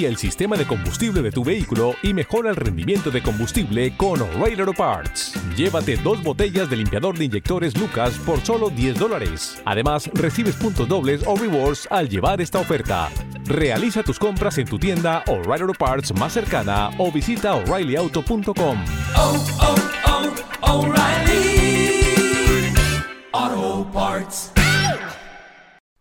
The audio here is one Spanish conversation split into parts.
Limpia el sistema de combustible de tu vehículo y mejora el rendimiento de combustible con O'Reilly Auto Parts. Llévate dos botellas de limpiador de inyectores Lucas por solo 10 dólares. Además, recibes puntos dobles o rewards al llevar esta oferta. Realiza tus compras en tu tienda O'Reilly Auto Parts más cercana o visita o'ReillyAuto.com. Oh, oh, oh, O'Reilly. Auto Parts.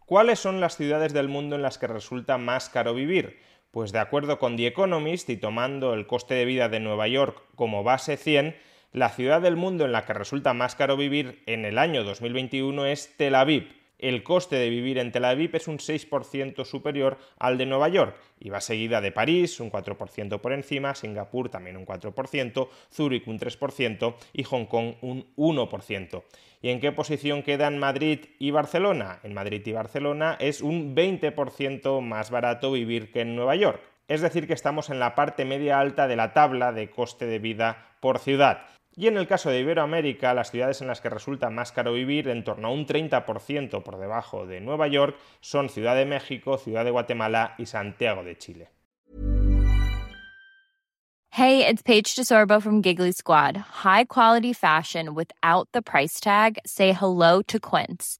¿Cuáles son las ciudades del mundo en las que resulta más caro vivir? Pues de acuerdo con The Economist y tomando el coste de vida de Nueva York como base 100, la ciudad del mundo en la que resulta más caro vivir en el año 2021 es Tel Aviv. El coste de vivir en Tel Aviv es un 6% superior al de Nueva York y va seguida de París, un 4% por encima, Singapur también un 4%, Zúrich un 3% y Hong Kong un 1%. ¿Y en qué posición quedan Madrid y Barcelona? En Madrid y Barcelona es un 20% más barato vivir que en Nueva York. Es decir, que estamos en la parte media alta de la tabla de coste de vida por ciudad. Y en el caso de Iberoamérica, las ciudades en las que resulta más caro vivir, en torno a un 30% por debajo de Nueva York, son Ciudad de México, Ciudad de Guatemala y Santiago de Chile. Hey, it's Paige DeSorbo from Giggly Squad. High quality fashion without the price tag. Say hello to Quince.